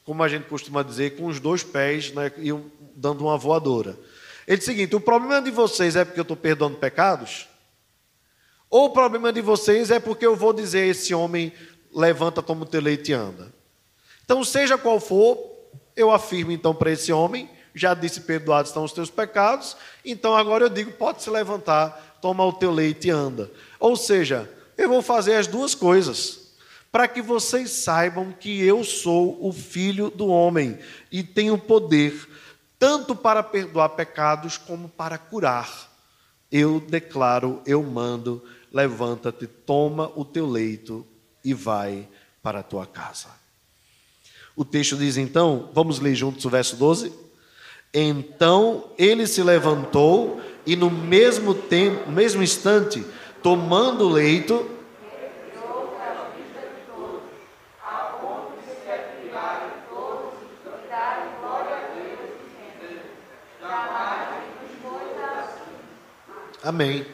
Como a gente costuma dizer, com os dois pés né, e dando uma voadora. Ele diz o seguinte: o problema de vocês é porque eu estou perdoando pecados? Ou o problema de vocês é porque eu vou dizer a esse homem: levanta, toma o teu leite e anda? Então, seja qual for, eu afirmo então para esse homem: já disse, perdoados estão os teus pecados, então agora eu digo: pode se levantar toma o teu leite e anda. Ou seja, eu vou fazer as duas coisas, para que vocês saibam que eu sou o filho do homem e tenho poder tanto para perdoar pecados como para curar. Eu declaro, eu mando, levanta-te, toma o teu leito e vai para a tua casa. O texto diz então, vamos ler juntos o verso 12? Então ele se levantou e no mesmo tempo, no mesmo instante, tomando o leito, Amém.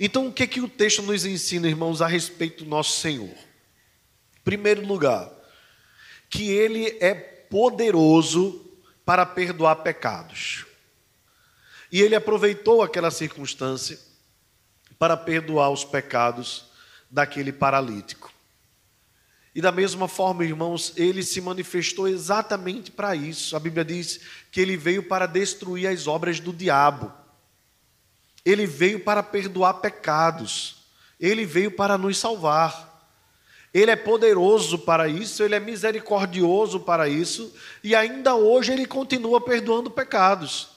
Então, o que, é que o texto nos ensina, irmãos, a respeito do nosso Senhor? Em primeiro lugar, que Ele é poderoso para perdoar pecados. E ele aproveitou aquela circunstância para perdoar os pecados daquele paralítico. E da mesma forma, irmãos, ele se manifestou exatamente para isso. A Bíblia diz que ele veio para destruir as obras do diabo. Ele veio para perdoar pecados. Ele veio para nos salvar. Ele é poderoso para isso, ele é misericordioso para isso, e ainda hoje ele continua perdoando pecados.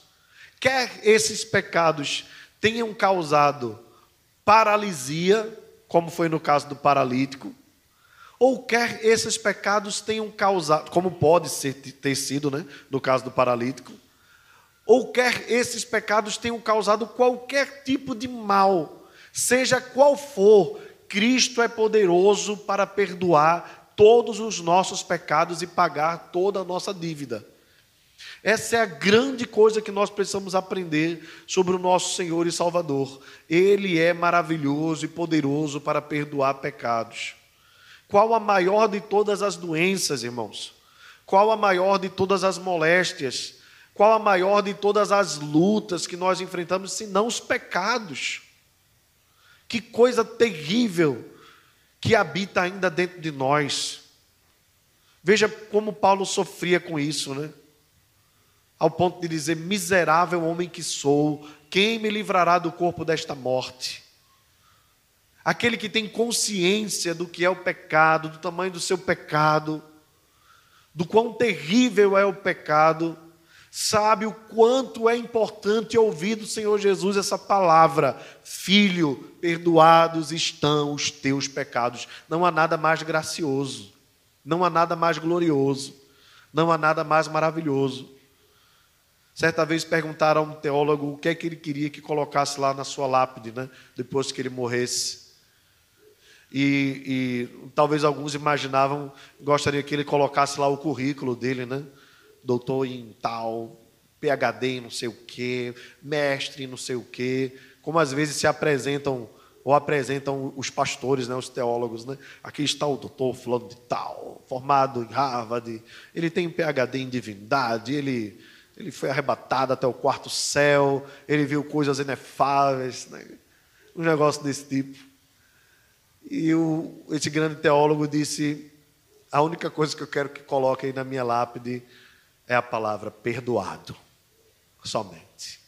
Quer esses pecados tenham causado paralisia, como foi no caso do paralítico, ou quer esses pecados tenham causado, como pode ser, ter sido, né, no caso do paralítico, ou quer esses pecados tenham causado qualquer tipo de mal, seja qual for, Cristo é poderoso para perdoar todos os nossos pecados e pagar toda a nossa dívida. Essa é a grande coisa que nós precisamos aprender sobre o nosso Senhor e Salvador. Ele é maravilhoso e poderoso para perdoar pecados. Qual a maior de todas as doenças, irmãos? Qual a maior de todas as moléstias? Qual a maior de todas as lutas que nós enfrentamos, se não os pecados? Que coisa terrível que habita ainda dentro de nós. Veja como Paulo sofria com isso, né? Ao ponto de dizer: Miserável homem que sou, quem me livrará do corpo desta morte? Aquele que tem consciência do que é o pecado, do tamanho do seu pecado, do quão terrível é o pecado, sabe o quanto é importante ouvir do Senhor Jesus essa palavra: Filho, perdoados estão os teus pecados. Não há nada mais gracioso, não há nada mais glorioso, não há nada mais maravilhoso. Certa vez perguntaram a um teólogo o que é que ele queria que colocasse lá na sua lápide, né? depois que ele morresse. E, e talvez alguns imaginavam, gostaria que ele colocasse lá o currículo dele, né? Doutor em tal, PhD em não sei o quê, mestre em não sei o quê, como às vezes se apresentam ou apresentam os pastores, né, os teólogos, né? Aqui está o doutor fulano de tal, formado em Harvard, ele tem PhD em divindade, ele ele foi arrebatado até o quarto céu, ele viu coisas inefáveis, né? um negócio desse tipo. E o, esse grande teólogo disse: a única coisa que eu quero que coloquem na minha lápide é a palavra perdoado, somente.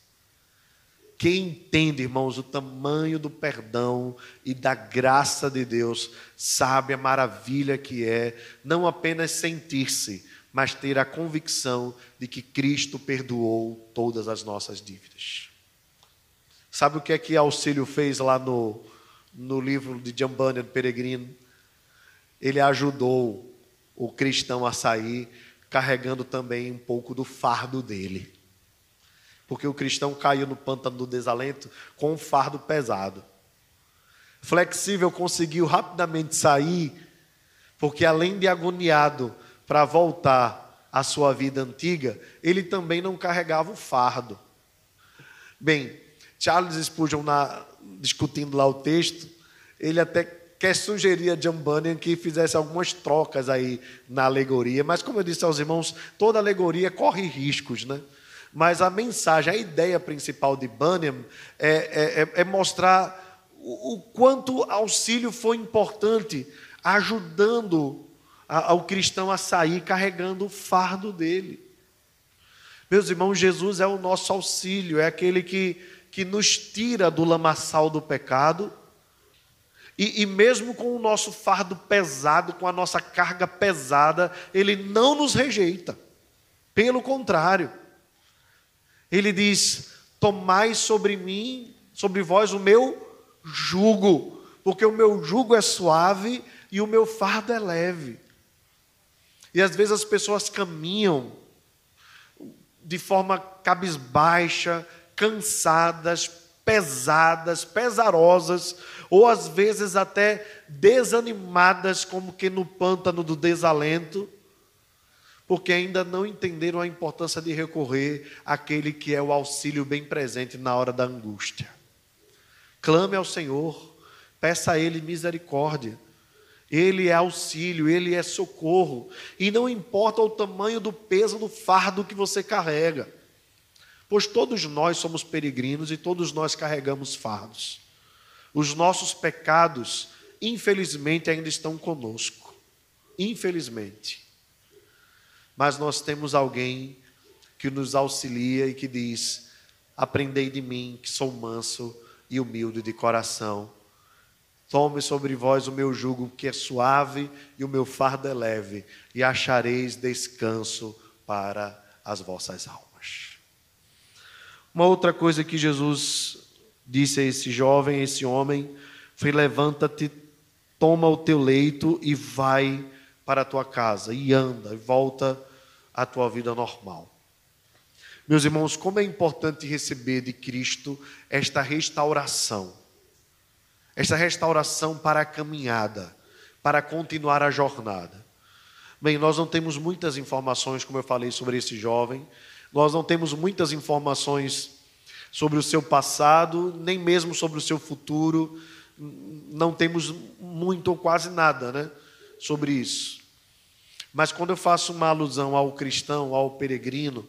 Quem entende, irmãos, o tamanho do perdão e da graça de Deus, sabe a maravilha que é não apenas sentir-se, mas ter a convicção de que Cristo perdoou todas as nossas dívidas. Sabe o que é que Auxílio fez lá no, no livro de John Bunyan, Peregrino? Ele ajudou o cristão a sair carregando também um pouco do fardo dele. Porque o cristão caiu no pântano do desalento com um fardo pesado. Flexível conseguiu rapidamente sair, porque além de agoniado para voltar à sua vida antiga, ele também não carregava o fardo. Bem, Charles Spurgeon, na, discutindo lá o texto, ele até quer sugerir a John Bunyan que fizesse algumas trocas aí na alegoria, mas como eu disse aos irmãos, toda alegoria corre riscos, né? Mas a mensagem, a ideia principal de Bunyan é, é, é, é mostrar o, o, quanto auxílio foi importante, ajudando a, ao cristão a sair carregando o fardo dele. Meus irmãos, Jesus é o nosso auxílio, é aquele que, que nos tira do lamaçal do pecado e, e, mesmo com o nosso fardo pesado, com a nossa carga pesada, Ele não nos rejeita. Pelo contrário, Ele diz: Tomai sobre mim, sobre vós, o meu jugo, porque o meu jugo é suave e o meu fardo é leve. E às vezes as pessoas caminham de forma cabisbaixa, cansadas, pesadas, pesarosas, ou às vezes até desanimadas, como que no pântano do desalento, porque ainda não entenderam a importância de recorrer àquele que é o auxílio bem presente na hora da angústia. Clame ao Senhor, peça a Ele misericórdia. Ele é auxílio, Ele é socorro, e não importa o tamanho do peso do fardo que você carrega pois todos nós somos peregrinos e todos nós carregamos fardos. Os nossos pecados, infelizmente, ainda estão conosco. Infelizmente. Mas nós temos alguém que nos auxilia e que diz: Aprendei de mim, que sou manso e humilde de coração. Tome sobre vós o meu jugo, que é suave, e o meu fardo é leve, e achareis descanso para as vossas almas. Uma outra coisa que Jesus disse a esse jovem, a esse homem, foi: levanta-te, toma o teu leito e vai para a tua casa, e anda, e volta à tua vida normal. Meus irmãos, como é importante receber de Cristo esta restauração, esta restauração para a caminhada, para continuar a jornada. Bem, nós não temos muitas informações, como eu falei, sobre esse jovem, nós não temos muitas informações sobre o seu passado, nem mesmo sobre o seu futuro, não temos muito ou quase nada né, sobre isso. Mas quando eu faço uma alusão ao cristão, ao peregrino,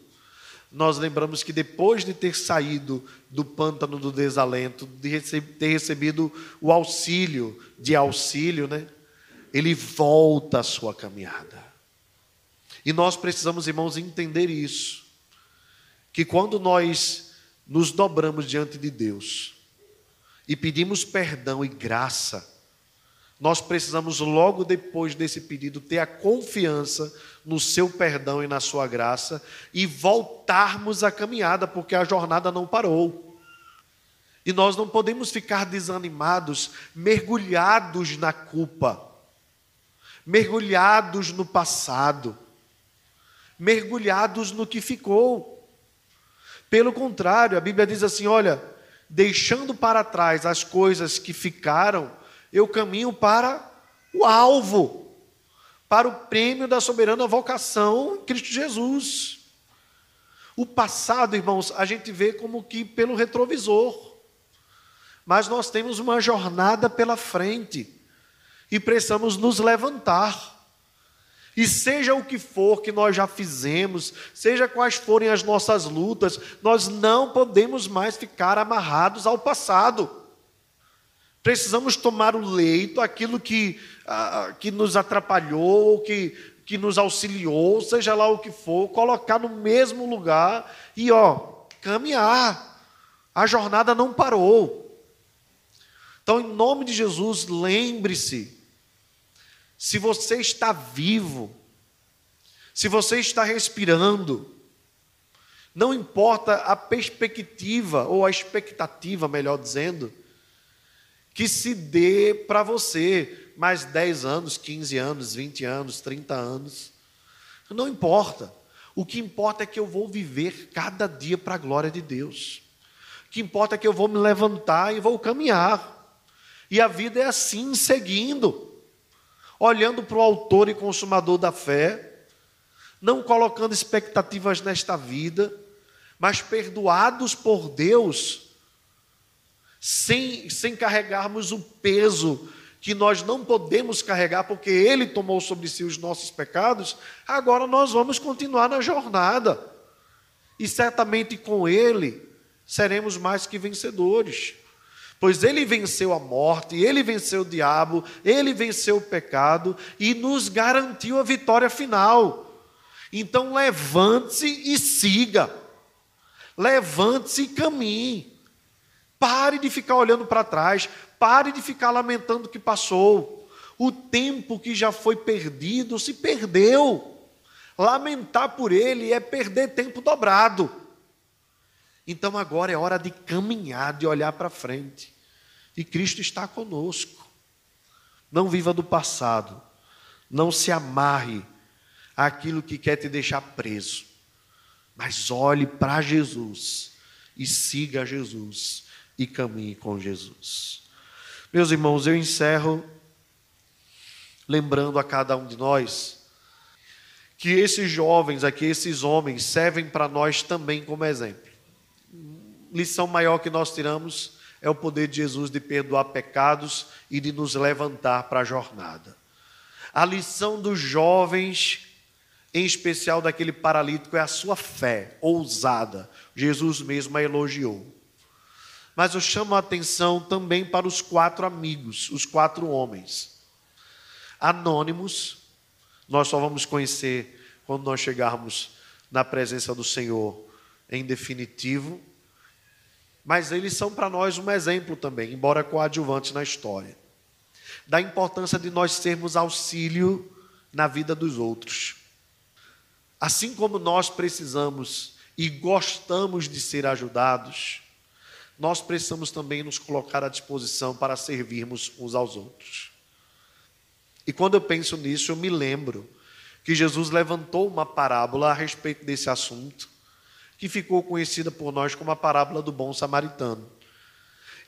nós lembramos que depois de ter saído do pântano do desalento, de ter recebido o auxílio de auxílio, né, ele volta à sua caminhada. E nós precisamos, irmãos, entender isso. Que quando nós nos dobramos diante de Deus e pedimos perdão e graça, nós precisamos, logo depois desse pedido, ter a confiança no seu perdão e na sua graça e voltarmos à caminhada, porque a jornada não parou. E nós não podemos ficar desanimados, mergulhados na culpa, mergulhados no passado, mergulhados no que ficou. Pelo contrário, a Bíblia diz assim: olha, deixando para trás as coisas que ficaram, eu caminho para o alvo, para o prêmio da soberana vocação em Cristo Jesus. O passado, irmãos, a gente vê como que pelo retrovisor, mas nós temos uma jornada pela frente e precisamos nos levantar. E seja o que for que nós já fizemos, seja quais forem as nossas lutas, nós não podemos mais ficar amarrados ao passado. Precisamos tomar o leito, aquilo que, ah, que nos atrapalhou, que, que nos auxiliou, seja lá o que for, colocar no mesmo lugar e, ó, caminhar. A jornada não parou. Então, em nome de Jesus, lembre-se: se você está vivo, se você está respirando, não importa a perspectiva, ou a expectativa, melhor dizendo, que se dê para você mais 10 anos, 15 anos, 20 anos, 30 anos. Não importa. O que importa é que eu vou viver cada dia para a glória de Deus. O que importa é que eu vou me levantar e vou caminhar. E a vida é assim, seguindo, olhando para o Autor e Consumador da fé, não colocando expectativas nesta vida, mas perdoados por Deus sem, sem carregarmos o peso que nós não podemos carregar, porque Ele tomou sobre si os nossos pecados, agora nós vamos continuar na jornada. E certamente com Ele seremos mais que vencedores. Pois Ele venceu a morte, Ele venceu o diabo, Ele venceu o pecado e nos garantiu a vitória final. Então levante-se e siga. Levante-se e caminhe. Pare de ficar olhando para trás, pare de ficar lamentando o que passou. O tempo que já foi perdido se perdeu. Lamentar por ele é perder tempo dobrado. Então agora é hora de caminhar, de olhar para frente. E Cristo está conosco. Não viva do passado. Não se amarre àquilo que quer te deixar preso. Mas olhe para Jesus e siga Jesus e caminhe com Jesus. Meus irmãos, eu encerro lembrando a cada um de nós que esses jovens aqui, esses homens, servem para nós também como exemplo. Lição maior que nós tiramos é o poder de Jesus de perdoar pecados e de nos levantar para a jornada. A lição dos jovens, em especial daquele paralítico, é a sua fé ousada. Jesus mesmo a elogiou. Mas eu chamo a atenção também para os quatro amigos, os quatro homens. Anônimos, nós só vamos conhecer quando nós chegarmos na presença do Senhor em definitivo. Mas eles são para nós um exemplo também, embora coadjuvantes na história, da importância de nós sermos auxílio na vida dos outros. Assim como nós precisamos e gostamos de ser ajudados, nós precisamos também nos colocar à disposição para servirmos uns aos outros. E quando eu penso nisso, eu me lembro que Jesus levantou uma parábola a respeito desse assunto, que ficou conhecida por nós como a parábola do bom samaritano.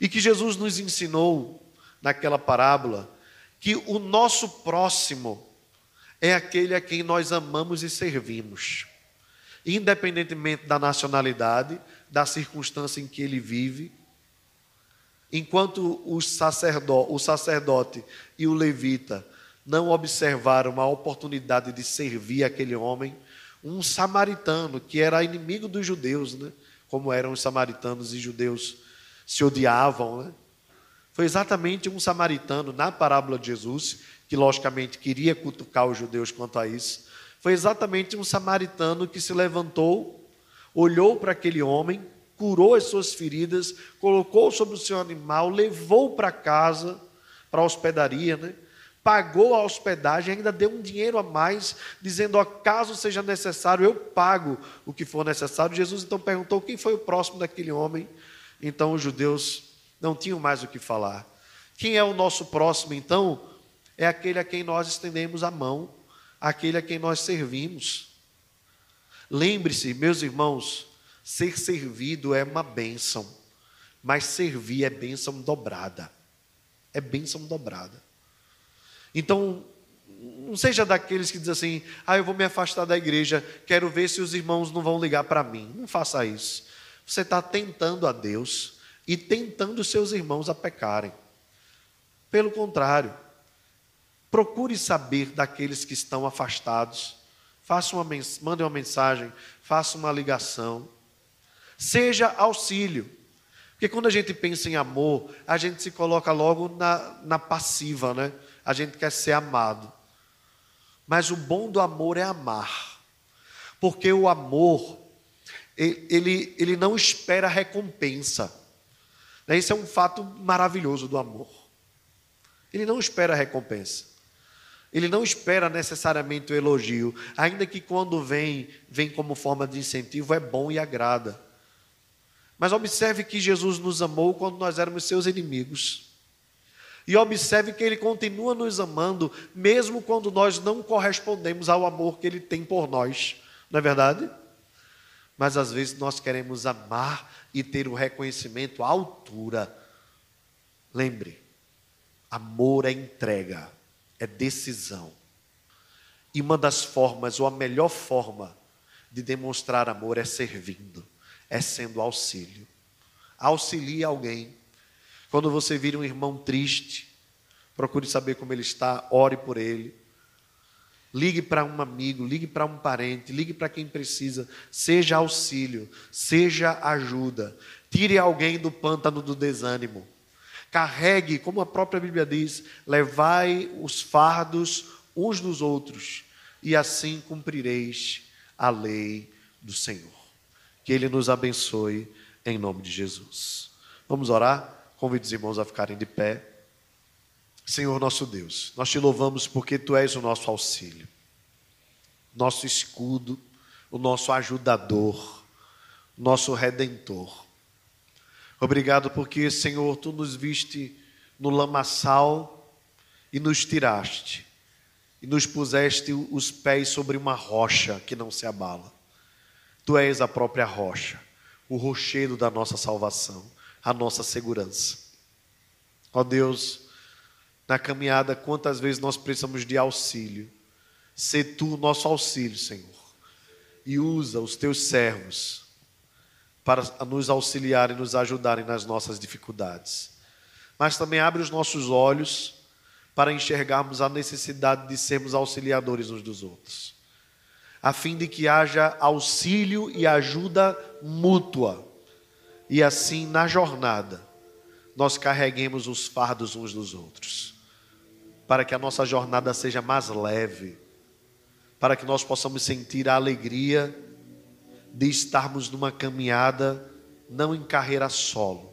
E que Jesus nos ensinou naquela parábola que o nosso próximo é aquele a quem nós amamos e servimos, independentemente da nacionalidade, da circunstância em que ele vive. Enquanto o sacerdote, o sacerdote e o levita não observaram a oportunidade de servir aquele homem, um samaritano que era inimigo dos judeus, né? como eram os samaritanos e judeus se odiavam, né? Foi exatamente um samaritano na parábola de Jesus, que logicamente queria cutucar os judeus quanto a isso. Foi exatamente um samaritano que se levantou, olhou para aquele homem, curou as suas feridas, colocou sobre o seu animal, levou para casa, para a hospedaria, né? Pagou a hospedagem, ainda deu um dinheiro a mais, dizendo: caso seja necessário, eu pago o que for necessário. Jesus então perguntou quem foi o próximo daquele homem. Então os judeus não tinham mais o que falar. Quem é o nosso próximo, então? É aquele a quem nós estendemos a mão, aquele a quem nós servimos. Lembre-se, meus irmãos, ser servido é uma bênção, mas servir é bênção dobrada. É bênção dobrada. Então, não seja daqueles que dizem assim: ah, eu vou me afastar da igreja, quero ver se os irmãos não vão ligar para mim. Não faça isso. Você está tentando a Deus e tentando seus irmãos a pecarem. Pelo contrário, procure saber daqueles que estão afastados. Faça uma mande uma mensagem, faça uma ligação. Seja auxílio. Porque quando a gente pensa em amor, a gente se coloca logo na, na passiva, né? A gente quer ser amado. Mas o bom do amor é amar. Porque o amor, ele, ele não espera recompensa. Né? Isso é um fato maravilhoso do amor. Ele não espera recompensa. Ele não espera necessariamente o elogio, ainda que quando vem, vem como forma de incentivo, é bom e agrada. Mas observe que Jesus nos amou quando nós éramos seus inimigos. E observe que Ele continua nos amando, mesmo quando nós não correspondemos ao amor que Ele tem por nós. Não é verdade? Mas às vezes nós queremos amar e ter o reconhecimento à altura. Lembre, amor é entrega, é decisão. E uma das formas, ou a melhor forma de demonstrar amor é servindo, é sendo auxílio. Auxilie alguém. Quando você vira um irmão triste, procure saber como ele está, ore por ele. Ligue para um amigo, ligue para um parente, ligue para quem precisa. Seja auxílio, seja ajuda. Tire alguém do pântano do desânimo. Carregue, como a própria Bíblia diz, levai os fardos uns dos outros, e assim cumprireis a lei do Senhor. Que Ele nos abençoe em nome de Jesus. Vamos orar? Convido os irmãos a ficarem de pé. Senhor nosso Deus, nós te louvamos porque tu és o nosso auxílio, nosso escudo, o nosso ajudador, nosso redentor. Obrigado porque, Senhor, tu nos viste no lamaçal e nos tiraste, e nos puseste os pés sobre uma rocha que não se abala. Tu és a própria rocha, o rochedo da nossa salvação, a nossa segurança. Ó Deus, na caminhada, quantas vezes nós precisamos de auxílio. Sê tu o nosso auxílio, Senhor. E usa os teus servos para nos auxiliar e nos ajudarem nas nossas dificuldades. Mas também abre os nossos olhos para enxergarmos a necessidade de sermos auxiliadores uns dos outros, a fim de que haja auxílio e ajuda mútua, e assim na jornada nós carreguemos os fardos uns dos outros para que a nossa jornada seja mais leve, para que nós possamos sentir a alegria de estarmos numa caminhada, não em carreira solo,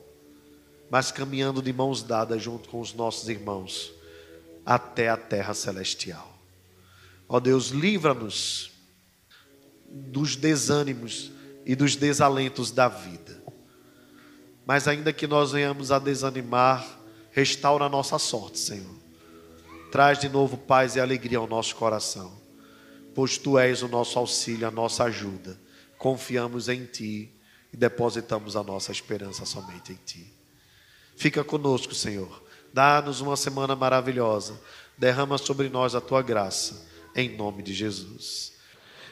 mas caminhando de mãos dadas junto com os nossos irmãos até a terra celestial. Ó Deus, livra-nos dos desânimos e dos desalentos da vida. Mas ainda que nós venhamos a desanimar, restaura a nossa sorte, Senhor Traz de novo paz e alegria ao nosso coração, pois tu és o nosso auxílio, a nossa ajuda. Confiamos em ti e depositamos a nossa esperança somente em ti. Fica conosco, Senhor. Dá-nos uma semana maravilhosa. Derrama sobre nós a tua graça. em nome de Jesus.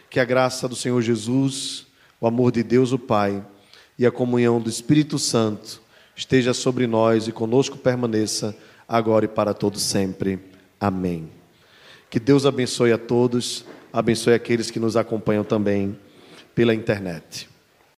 Que a graça do Senhor Jesus, o amor de Deus o Pai e a comunhão do Espírito Santo esteja sobre nós e conosco permaneça agora e para todos sempre. Amém. Que Deus abençoe a todos, abençoe aqueles que nos acompanham também pela internet.